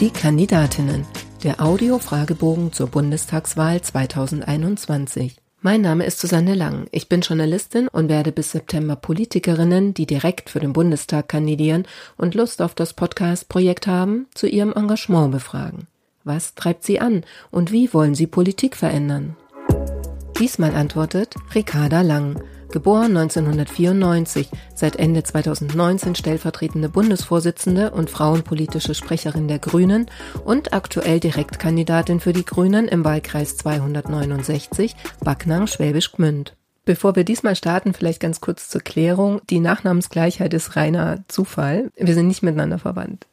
Die Kandidatinnen. Der Audio-Fragebogen zur Bundestagswahl 2021. Mein Name ist Susanne Lang. Ich bin Journalistin und werde bis September Politikerinnen, die direkt für den Bundestag kandidieren und Lust auf das Podcast-Projekt haben, zu ihrem Engagement befragen. Was treibt sie an und wie wollen sie Politik verändern? Diesmal antwortet Ricarda Lang, geboren 1994, seit Ende 2019 stellvertretende Bundesvorsitzende und frauenpolitische Sprecherin der Grünen und aktuell Direktkandidatin für die Grünen im Wahlkreis 269 Backnang-Schwäbisch Gmünd. Bevor wir diesmal starten, vielleicht ganz kurz zur Klärung. Die Nachnamensgleichheit ist reiner Zufall. Wir sind nicht miteinander verwandt.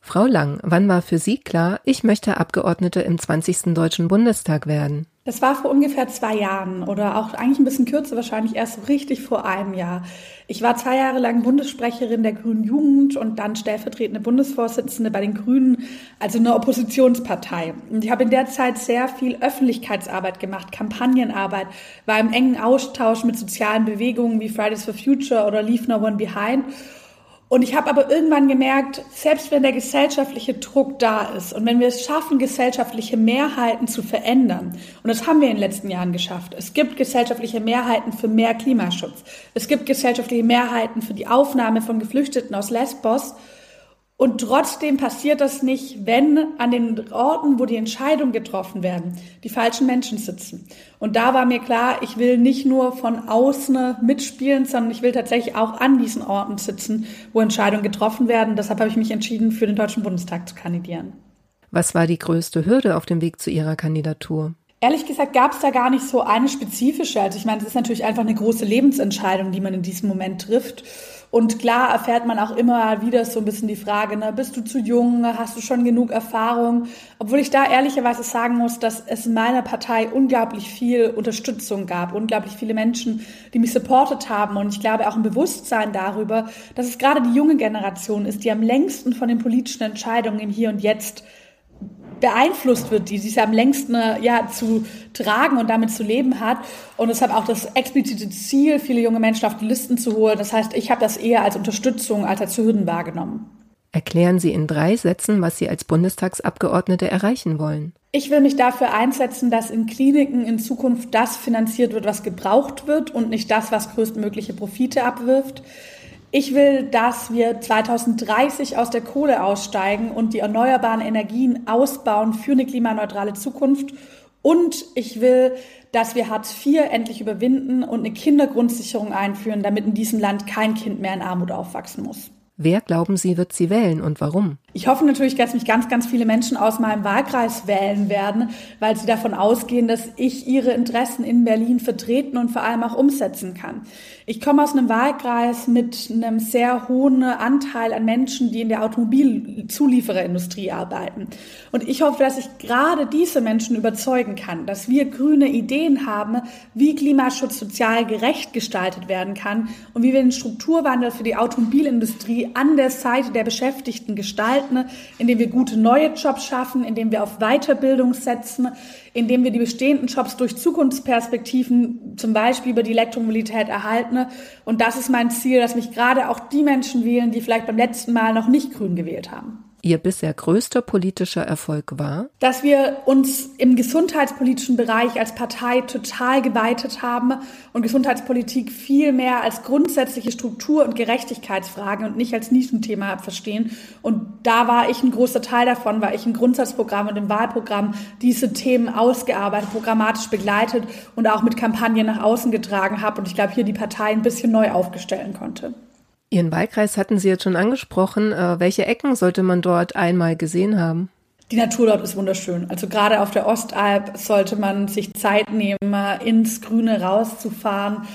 Frau Lang, wann war für Sie klar, ich möchte Abgeordnete im 20. Deutschen Bundestag werden? Das war vor ungefähr zwei Jahren oder auch eigentlich ein bisschen kürzer, wahrscheinlich erst richtig vor einem Jahr. Ich war zwei Jahre lang Bundessprecherin der Grünen Jugend und dann stellvertretende Bundesvorsitzende bei den Grünen, also eine Oppositionspartei. Und ich habe in der Zeit sehr viel Öffentlichkeitsarbeit gemacht, Kampagnenarbeit, war im engen Austausch mit sozialen Bewegungen wie Fridays for Future oder Leave No One Behind und ich habe aber irgendwann gemerkt, selbst wenn der gesellschaftliche Druck da ist und wenn wir es schaffen, gesellschaftliche Mehrheiten zu verändern, und das haben wir in den letzten Jahren geschafft, es gibt gesellschaftliche Mehrheiten für mehr Klimaschutz, es gibt gesellschaftliche Mehrheiten für die Aufnahme von Geflüchteten aus Lesbos, und trotzdem passiert das nicht, wenn an den Orten, wo die Entscheidungen getroffen werden, die falschen Menschen sitzen. Und da war mir klar, ich will nicht nur von außen mitspielen, sondern ich will tatsächlich auch an diesen Orten sitzen, wo Entscheidungen getroffen werden. Deshalb habe ich mich entschieden, für den Deutschen Bundestag zu kandidieren. Was war die größte Hürde auf dem Weg zu Ihrer Kandidatur? Ehrlich gesagt gab es da gar nicht so eine spezifische. Also ich meine, es ist natürlich einfach eine große Lebensentscheidung, die man in diesem Moment trifft. Und klar erfährt man auch immer wieder so ein bisschen die Frage, ne, bist du zu jung, hast du schon genug Erfahrung? Obwohl ich da ehrlicherweise sagen muss, dass es in meiner Partei unglaublich viel Unterstützung gab, unglaublich viele Menschen, die mich supportet haben. Und ich glaube auch ein Bewusstsein darüber, dass es gerade die junge Generation ist, die am längsten von den politischen Entscheidungen im Hier und Jetzt beeinflusst wird, die sich am längsten äh, ja, zu tragen und damit zu leben hat. Und deshalb auch das explizite Ziel, viele junge Menschen auf die Listen zu holen. Das heißt, ich habe das eher als Unterstützung als als Hürden wahrgenommen. Erklären Sie in drei Sätzen, was Sie als Bundestagsabgeordnete erreichen wollen. Ich will mich dafür einsetzen, dass in Kliniken in Zukunft das finanziert wird, was gebraucht wird und nicht das, was größtmögliche Profite abwirft. Ich will, dass wir 2030 aus der Kohle aussteigen und die erneuerbaren Energien ausbauen für eine klimaneutrale Zukunft. Und ich will, dass wir Hartz IV endlich überwinden und eine Kindergrundsicherung einführen, damit in diesem Land kein Kind mehr in Armut aufwachsen muss. Wer glauben Sie, wird sie wählen und warum? Ich hoffe natürlich, dass mich ganz, ganz viele Menschen aus meinem Wahlkreis wählen werden, weil sie davon ausgehen, dass ich ihre Interessen in Berlin vertreten und vor allem auch umsetzen kann. Ich komme aus einem Wahlkreis mit einem sehr hohen Anteil an Menschen, die in der Automobilzuliefererindustrie arbeiten. Und ich hoffe, dass ich gerade diese Menschen überzeugen kann, dass wir grüne Ideen haben, wie Klimaschutz sozial gerecht gestaltet werden kann und wie wir den Strukturwandel für die Automobilindustrie an der Seite der Beschäftigten gestalten, indem wir gute neue Jobs schaffen, indem wir auf Weiterbildung setzen, indem wir die bestehenden Jobs durch Zukunftsperspektiven, zum Beispiel über die Elektromobilität, erhalten. Und das ist mein Ziel, dass mich gerade auch die Menschen wählen, die vielleicht beim letzten Mal noch nicht grün gewählt haben. Ihr bisher größter politischer Erfolg war? Dass wir uns im gesundheitspolitischen Bereich als Partei total geweitet haben und Gesundheitspolitik viel mehr als grundsätzliche Struktur- und Gerechtigkeitsfragen und nicht als Nischenthema verstehen. Und da war ich ein großer Teil davon, weil ich im Grundsatzprogramm und im Wahlprogramm diese Themen ausgearbeitet, programmatisch begleitet und auch mit Kampagnen nach außen getragen habe. Und ich glaube, hier die Partei ein bisschen neu aufstellen konnte. Ihren Wahlkreis hatten Sie jetzt schon angesprochen. Äh, welche Ecken sollte man dort einmal gesehen haben? Die Natur dort ist wunderschön. Also gerade auf der Ostalb sollte man sich Zeit nehmen, ins Grüne rauszufahren.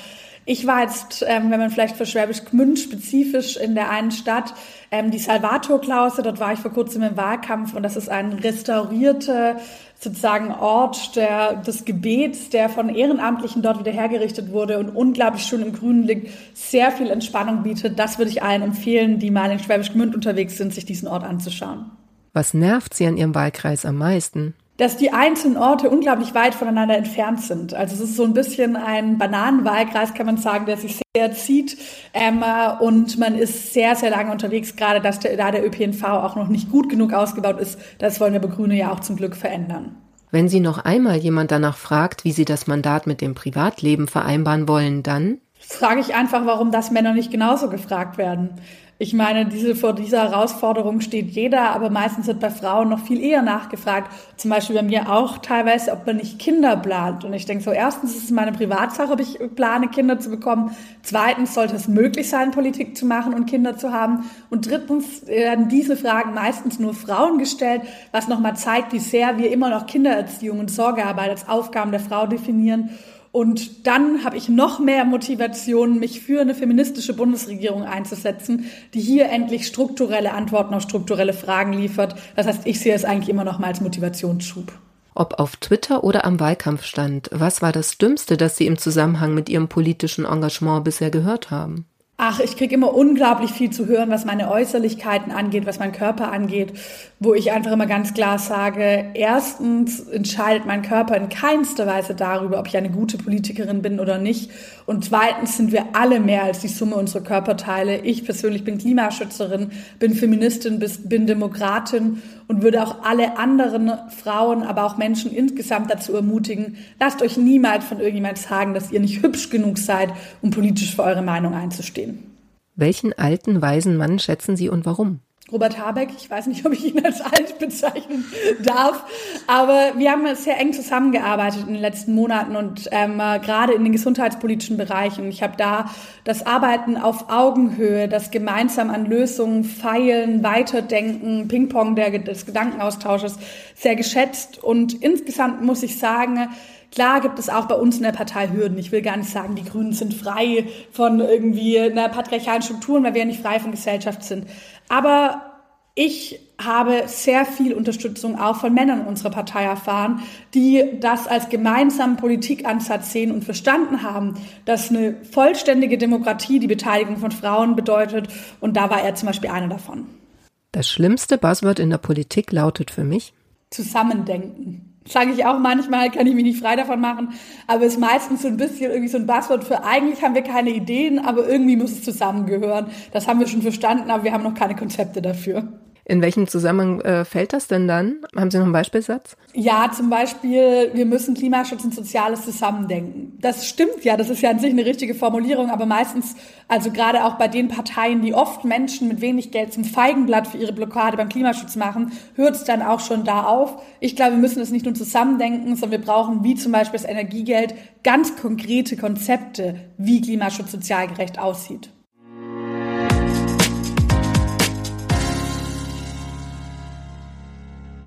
Ich war jetzt, ähm, wenn man vielleicht für Schwäbisch Gmünd spezifisch in der einen Stadt, ähm, die Salvator-Klause, dort war ich vor kurzem im Wahlkampf und das ist ein restaurierte sozusagen Ort der, des Gebets, der von Ehrenamtlichen dort wieder hergerichtet wurde und unglaublich schön im Grünen liegt, sehr viel Entspannung bietet. Das würde ich allen empfehlen, die mal in Schwäbisch Gmünd unterwegs sind, sich diesen Ort anzuschauen. Was nervt Sie an Ihrem Wahlkreis am meisten? Dass die einzelnen Orte unglaublich weit voneinander entfernt sind. Also es ist so ein bisschen ein Bananenwahlkreis, kann man sagen, der sich sehr zieht. Ähm, und man ist sehr, sehr lange unterwegs, gerade dass der, da der ÖPNV auch noch nicht gut genug ausgebaut ist. Das wollen wir bei Grüne ja auch zum Glück verändern. Wenn Sie noch einmal jemand danach fragt, wie Sie das Mandat mit dem Privatleben vereinbaren wollen, dann frage ich einfach, warum das Männer nicht genauso gefragt werden. Ich meine, diese, vor dieser Herausforderung steht jeder, aber meistens wird bei Frauen noch viel eher nachgefragt. Zum Beispiel bei mir auch teilweise, ob man nicht Kinder plant. Und ich denke so, erstens ist es meine Privatsache, ob ich plane, Kinder zu bekommen. Zweitens sollte es möglich sein, Politik zu machen und Kinder zu haben. Und drittens werden diese Fragen meistens nur Frauen gestellt, was nochmal zeigt, wie sehr wir immer noch Kindererziehung und Sorgearbeit als Aufgaben der Frau definieren. Und dann habe ich noch mehr Motivation, mich für eine feministische Bundesregierung einzusetzen, die hier endlich strukturelle Antworten auf strukturelle Fragen liefert. Das heißt, ich sehe es eigentlich immer noch mal als Motivationsschub. Ob auf Twitter oder am Wahlkampfstand, was war das Dümmste, das Sie im Zusammenhang mit Ihrem politischen Engagement bisher gehört haben? Ach, ich kriege immer unglaublich viel zu hören, was meine Äußerlichkeiten angeht, was mein Körper angeht, wo ich einfach immer ganz klar sage, erstens entscheidet mein Körper in keinster Weise darüber, ob ich eine gute Politikerin bin oder nicht. Und zweitens sind wir alle mehr als die Summe unserer Körperteile. Ich persönlich bin Klimaschützerin, bin Feministin, bin Demokratin und würde auch alle anderen Frauen, aber auch Menschen insgesamt dazu ermutigen, lasst euch niemals von irgendjemand sagen, dass ihr nicht hübsch genug seid, um politisch für eure Meinung einzustehen. Welchen alten, weisen Mann schätzen Sie und warum? Robert Habeck, ich weiß nicht, ob ich ihn als alt bezeichnen darf, aber wir haben sehr eng zusammengearbeitet in den letzten Monaten und ähm, gerade in den gesundheitspolitischen Bereichen. Ich habe da das Arbeiten auf Augenhöhe, das gemeinsam an Lösungen feilen, weiterdenken, Ping-Pong des Gedankenaustausches sehr geschätzt und insgesamt muss ich sagen, Klar gibt es auch bei uns in der Partei Hürden. Ich will gar nicht sagen, die Grünen sind frei von irgendwie einer patriarchalen Strukturen, weil wir ja nicht frei von Gesellschaft sind. Aber ich habe sehr viel Unterstützung auch von Männern unserer Partei erfahren, die das als gemeinsamen Politikansatz sehen und verstanden haben, dass eine vollständige Demokratie die Beteiligung von Frauen bedeutet. Und da war er zum Beispiel einer davon. Das schlimmste Buzzword in der Politik lautet für mich Zusammendenken sage ich auch manchmal, kann ich mich nicht frei davon machen, aber ist meistens so ein bisschen irgendwie so ein Buzzword für eigentlich haben wir keine Ideen, aber irgendwie muss es zusammengehören. Das haben wir schon verstanden, aber wir haben noch keine Konzepte dafür. In welchem Zusammenhang äh, fällt das denn dann? Haben Sie noch einen Beispielsatz? Ja, zum Beispiel, wir müssen Klimaschutz und Soziales zusammendenken. Das stimmt ja, das ist ja an sich eine richtige Formulierung, aber meistens, also gerade auch bei den Parteien, die oft Menschen mit wenig Geld zum Feigenblatt für ihre Blockade beim Klimaschutz machen, hört es dann auch schon da auf. Ich glaube, wir müssen es nicht nur zusammendenken, sondern wir brauchen, wie zum Beispiel das Energiegeld, ganz konkrete Konzepte, wie Klimaschutz sozial gerecht aussieht.